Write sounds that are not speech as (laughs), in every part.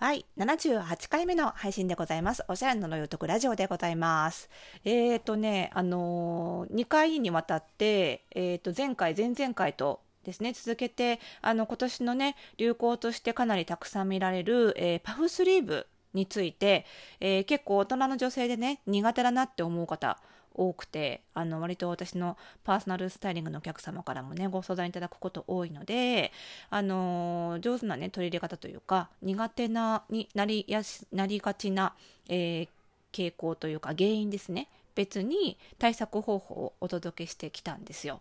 はい。78回目の配信でございます。おしゃれの呪いを解くラジオでございます。えーとね、あのー、2回にわたって、えーと、前回、前々回とですね、続けて、あの、今年のね、流行としてかなりたくさん見られる、えーパフスリーブについて、えー結構大人の女性でね、苦手だなって思う方、多くてあの割と私のパーソナルスタイリングのお客様からもねご相談いただくこと多いのであの上手なね取り入れ方というか苦手なになりやすなりがちな、えー傾向というか原因ですね別に対策方法をお届けしてきたんですよ。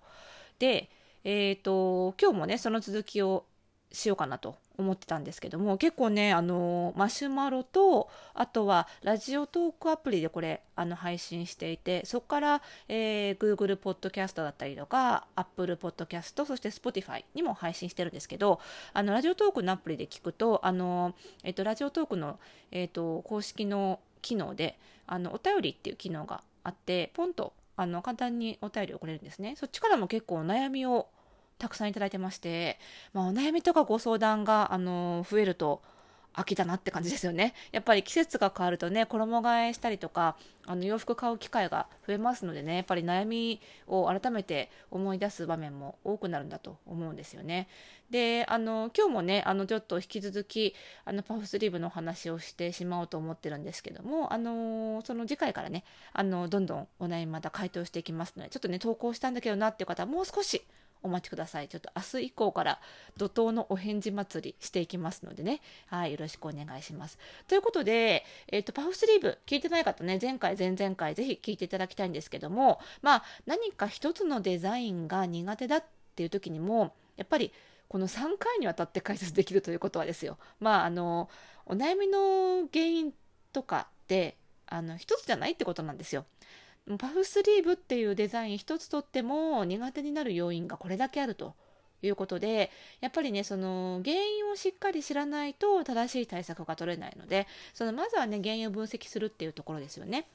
でえー、と今日もねその続きをしようかなと思ってたんですけども結構ねあのマシュマロとあとはラジオトークアプリでこれあの配信していてそこから、えー Google ポッドキャストだったりとか Apple ポッドキャストそして Spotify にも配信してるんですけどあのラジオトークのアプリで聞くとあの、えっとラジオトークの、えっと公式の機能であのお便りっていう機能があってポンとあの簡単にお便りを送れるんですね。そっちからも結構悩みをたくさんいただいてまして、まあ、お悩みとかご相談があの増えると秋だなって感じですよね。やっぱり季節が変わるとね衣替えしたりとかあの洋服買う機会が増えますのでねやっぱり悩みを改めて思い出す場面も多くなるんだと思うんですよね。であの今日もねあのちょっと引き続きあのパフスリーブの話をしてしまおうと思ってるんですけどもあのその次回からねあのどんどんお悩みまた回答していきますのでちょっとね投稿したんだけどなっていう方はもう少しお待ちください。ちょっと明日以降から怒涛のお返事祭りしていきますのでね。はい、よろしくお願いします。ということで、えっ、と、パフスリーブ聞いてない方ね、前回、前々回ぜひ聞いていただきたいんですけども、まあ、何か一つのデザインが苦手だっていう時にも、やっぱりこの3回にわたって解説できるということはですよ。まあ、あの、お悩みの原因とかって、あの、一つじゃないってことなんですよ。パフスリーブっていうデザイン一つとっても苦手になる要因がこれだけあるということでやっぱりねその原因をしっかり知らないと正しい対策が取れないのでそのまずはね原因を分析するっていうところですよね。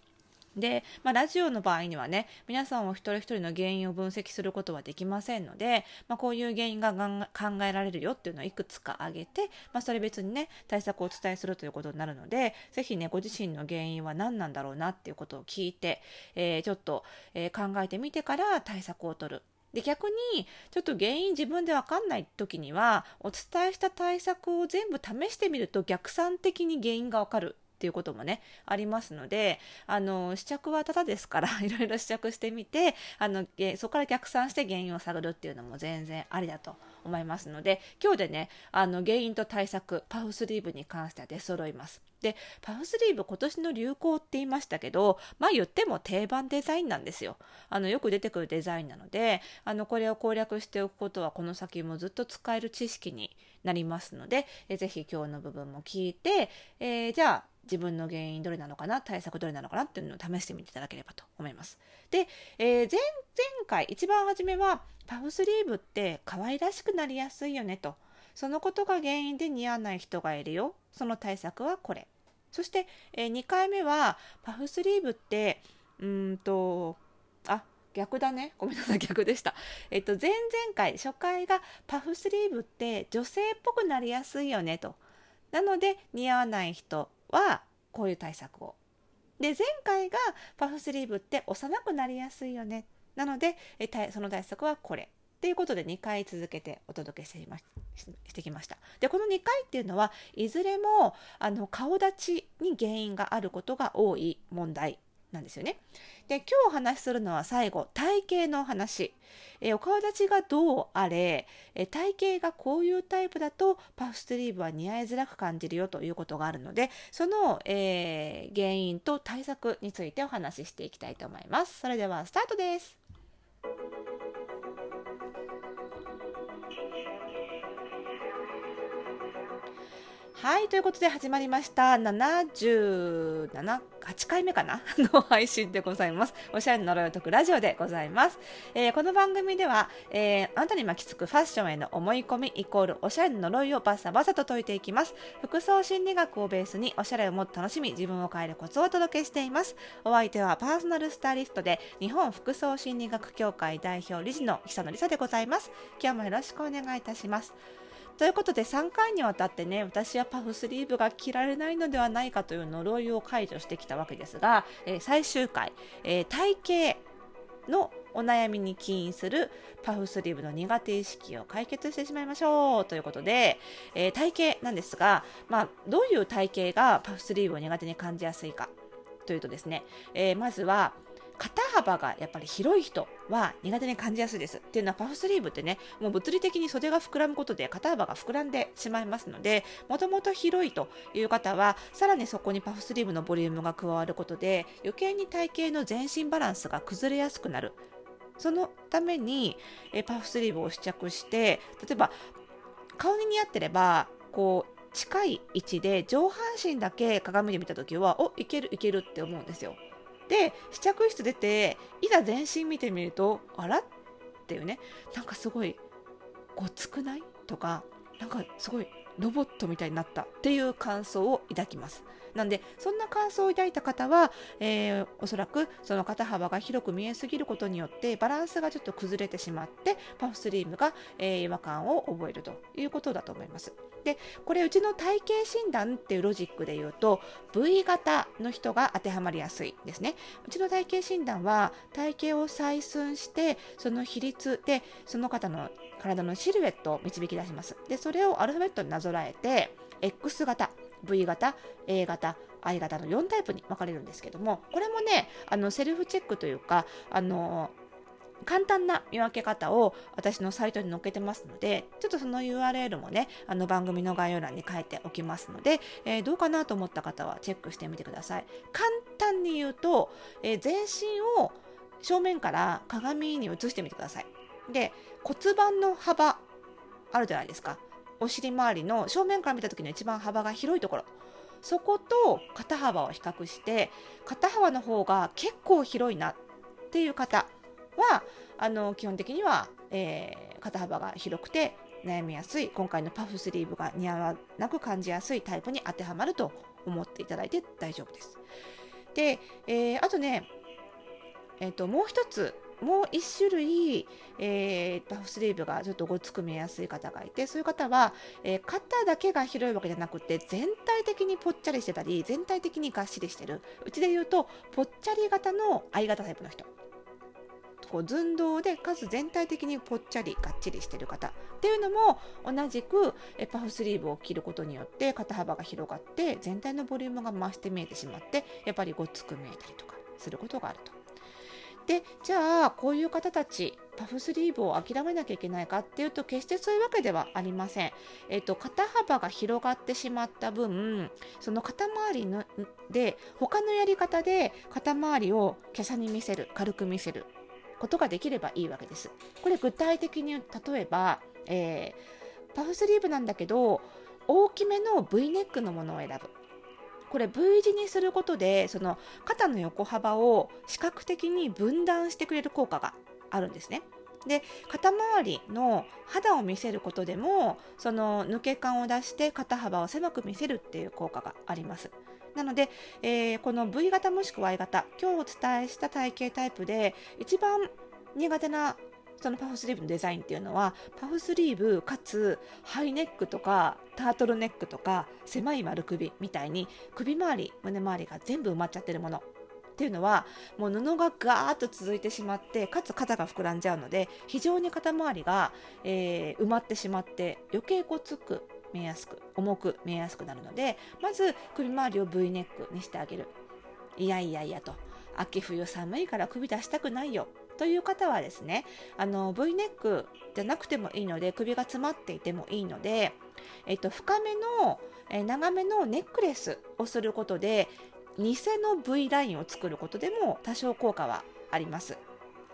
で、まあ、ラジオの場合にはね皆さんを一人一人の原因を分析することはできませんので、まあ、こういう原因が考えられるよっていうのをいくつか挙げて、まあ、それ別にね対策をお伝えするということになるのでぜひねご自身の原因は何なんだろうなっていうことを聞いて、えーちょっと、えー考えてみてから対策を取る。で逆にちょっと原因自分で分かんない時にはお伝えした対策を全部試してみると逆算的に原因が分かるっていうこともねありますのであの試着はただですから (laughs) いろいろ試着してみてあのそこから逆算して原因を探るっていうのも全然ありだと思いますので今日でねあの原因と対策パフスリーブに関しては出揃います。でパフスリーブ今年の流行って言いましたけどまあ言っても定番デザインなんですよあのよく出てくるデザインなのであのこれを攻略しておくことはこの先もずっと使える知識になりますのでえぜひ今日の部分も聞いて、えーじゃあ自分の原因どれなのかな？対策どれなのかな？っていうのを試してみていただければと思います。で、えー前前回一番初めはパフスリーブって可愛らしくなりやすいよねと。そのことが原因で似合わない人がいるよ。その対策はこれ。そして、え2回目はパフスリーブってうんとあ逆だね。ごめんなさい。逆でした。えっと前々回初回がパフスリーブって女性っぽくなりやすいよねと。なので似合わない人。はこういう対策を。で前回がパフスリーブって幼くなりやすいよね。なのでえたその対策はこれ。っていうことで2回続けてお届けしていまししてきました。でこの2回っていうのはいずれもあの顔立ちに原因があることが多い問題。なんですよね。で今日お話しするのは最後体型の話。えお顔立ちがどうあれ、え体型がこういうタイプだとパフスリーブは似合いづらく感じるよということがあるのでその、えー原因と対策についてお話ししていきたいと思います。それではスタートです。はい、ということで始まりました77、8回目かな？(laughs) の配信でございます。おしゃれの呪いを解くラジオでございます。えーこの番組では、えーあなたに巻きつくファッションへの思い込みイコールおしゃれの呪いをバサバサと解いていきます。服装心理学をベースにおしゃれをもっと楽しみ、自分を変えるコツをお届けしています。お相手はパーソナルスタイリストで日本服装心理学協会代表理事の久野理沙でございます。今日もよろしくお願いいたします。ということで3回にわたってね私はパフスリーブが着られないのではないかという呪いを解除してきたわけですが、えー、最終回、えー、体型のお悩みに起因するパフスリーブの苦手意識を解決してしまいましょうということで、えー、体型なんですが、まあ、どういう体型がパフスリーブを苦手に感じやすいかというとですね、えー、まずは肩幅がやっぱり広い人は苦手に感じやすいです。っていうのはパフスリーブってね、もう物理的に袖が膨らむことで肩幅が膨らんでしまいますので、もともと広いという方は、さらにそこにパフスリーブのボリュームが加わることで、余計に体型の全身バランスが崩れやすくなる。そのためにえパフスリーブを試着して、例えば顔に似合ってれば、こう、近い位置で上半身だけ鏡で見た時はおいけるいけるって思うんですよで試着室出ていざ全身見てみるとあらっていうね。なんかすごいごつくない？とかなんかすごいロボットみたいになったっていう感想を抱きます。なんでそんな感想を抱いた方は、えー、おそらくその肩幅が広く見えすぎることによってバランスがちょっと崩れてしまってパフスリームが、えー、違和感を覚えるということだと思います。でこれうちの体型診断っていうロジックで言うと V 型の人が当てはまりやすいですね。うちの体型診断は体型を採寸してその比率でその方の体のシルエットを導き出します。でそれをアルファベットになぞらえて X 型。V 型 A 型 I 型の4タイプに分かれるんですけどもこれもねあのセルフチェックというかあの簡単な見分け方を私のサイトに載っけてますので、ちょっとその URL もね、あの番組の概要欄に書いておきますので、えー、どうかなと思った方はチェックしてみてください。簡単に言うと、えー、全身を正面から鏡に映してみてください。で、骨盤の幅あるじゃないですか。お尻周りの正面から見た時の一番幅が広いところそこと肩幅を比較して肩幅の方が結構広いなっていう方はあの基本的には、えー、肩幅が広くて悩みやすい今回のパフスリーブが似合わなく感じやすいタイプに当てはまると思っていただいて大丈夫です。で、えー、あとね、えーともう一つもう1種類、えー、パフスリーブがちょっとごつく見えやすい方がいてそういう方は、えー、肩だけが広いわけじゃなくて全体的にぽっちゃりしてたり全体的にがっしりしてる。うちで言うとぽっちゃり型の相型タイプの人。こう寸胴でかつ全体的にぽっちゃりがっちりしてる方。っていうのも同じくパフスリーブを着ることによって肩幅が広がって全体のボリュームが増して見えてしまってやっぱりごつく見えたりとかすることがあると。でじゃあこういう方たちパフスリーブを諦めなきゃいけないかっていうと決してそういうわけではありません。えっと、肩幅が広がってしまった分その肩周りので他のやり方で肩周りを華奢に見せる軽く見せることができればいいわけです。これ具体的に例えば、えー、パフスリーブなんだけど大きめの V ネックのものを選ぶ。これ V 字にすることでその肩の横幅を視覚的に分断してくれる効果があるんですね。で肩周りの肌を見せることでもその抜け感を出して肩幅を狭く見せるっていう効果があります。なので、えー、この V 型もしくは Y 型今日お伝えした体型タイプで一番苦手なそのパフスリーブのデザインっていうのはパフスリーブかつハイネックとかタートルネックとか狭い丸首みたいに首周り胸周りが全部埋まっちゃってるもの。っていうのはもう布がガーッと続いてしまってかつ肩が膨らんじゃうので非常に肩周りが、えー、埋まってしまって余計ごつく見えやすく重く見えやすくなるのでまず首周りを V ネックにしてあげる。いやいやいやと。秋冬寒いから首出したくないよ。という方はですねあの V ネックじゃなくてもいいので首が詰まっていてもいいので、えっと、深めの、え長めのネックレスをすることで偽の V ラインを作ることでも多少効果はあります。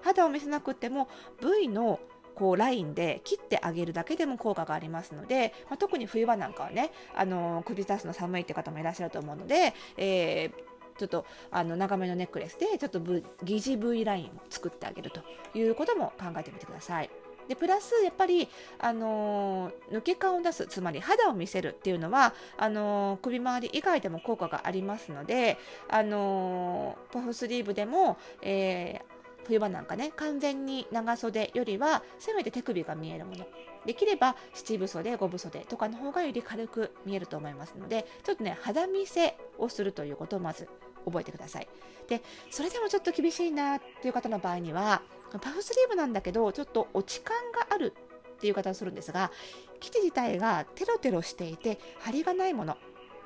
肌を見せなくても V のこうラインで切ってあげるだけでも効果がありますので、まあ、特に冬場なんかはねあの首出すの寒いって方もいらっしゃると思うので、えーちょっとあの長めのネックレスでちょっと疑似 V ラインを作ってあげるということも考えてみてください。でプラスやっぱり、あのー、抜け感を出すつまり肌を見せるっていうのはあのー、首周り以外でも効果がありますので、あのー、パフスリーブでも、え冬場なんかね完全に長袖よりはせめて手首が見えるものできれば七分袖五分袖とかの方がより軽く見えると思いますのでちょっとね肌見せをするということをまず覚えてください。でそれでもちょっと厳しいなっていう方の場合にはパフスリーブなんだけどちょっと落ち感があるっていう方をするんですが生地自体がテロテロしていて張りがないもの。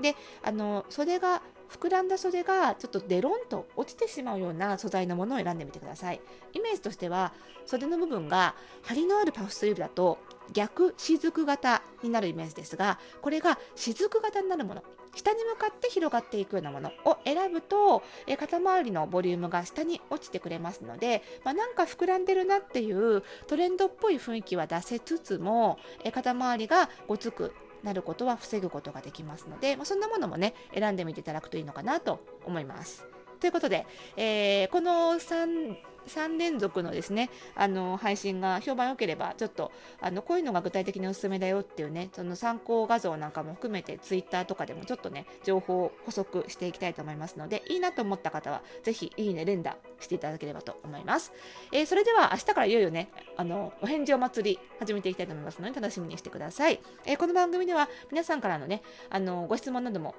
であの袖が膨らんだ袖がちょっとデロンと落ちてしまうような素材のものを選んでみてください。イメージとしては袖の部分が張りのあるパフスリーブだと逆雫型になるイメージですがこれが雫型になるもの。下に向かって広がっていくようなものを選ぶとえ肩周りのボリュームが下に落ちてくれますので、まあ、なんか膨らんでるなっていうトレンドっぽい雰囲気は出せつつもえ肩周りがごつくなることは防ぐことができますので、まあ、そんなものもね選んでみていただくといいのかなと思います。ということで、えー、この3 3連続のですねあの配信が評判良ければちょっとあのこういうのが具体的におすすめだよっていうねその参考画像なんかも含めてツイッターとかでもちょっとね情報を補足していきたいと思いますのでいいなと思った方はぜひいいね連打していただければと思います、えー、それでは明日からいよいよねあのお返事お祭り始めていきたいと思いますので楽しみにしてください、えー、この番組では皆さんからのねあのご質問なども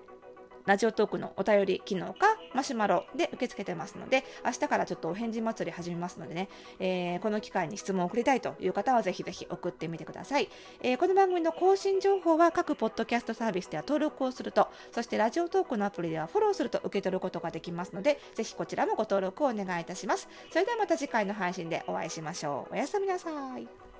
ラジオトークのお便り機能かマシュマロで受け付けてますので、明日からちょっとお返事祭り始めますのでね、えー、この機会に質問を送りたいという方はぜひぜひ送ってみてください。えー、この番組の更新情報は各ポッドキャストサービスでは登録をすると、そしてラジオトークのアプリではフォローすると受け取ることができますので、ぜひこちらもご登録をお願いいたします。それではまた次回の配信でお会いしましょう。おやすみなさい。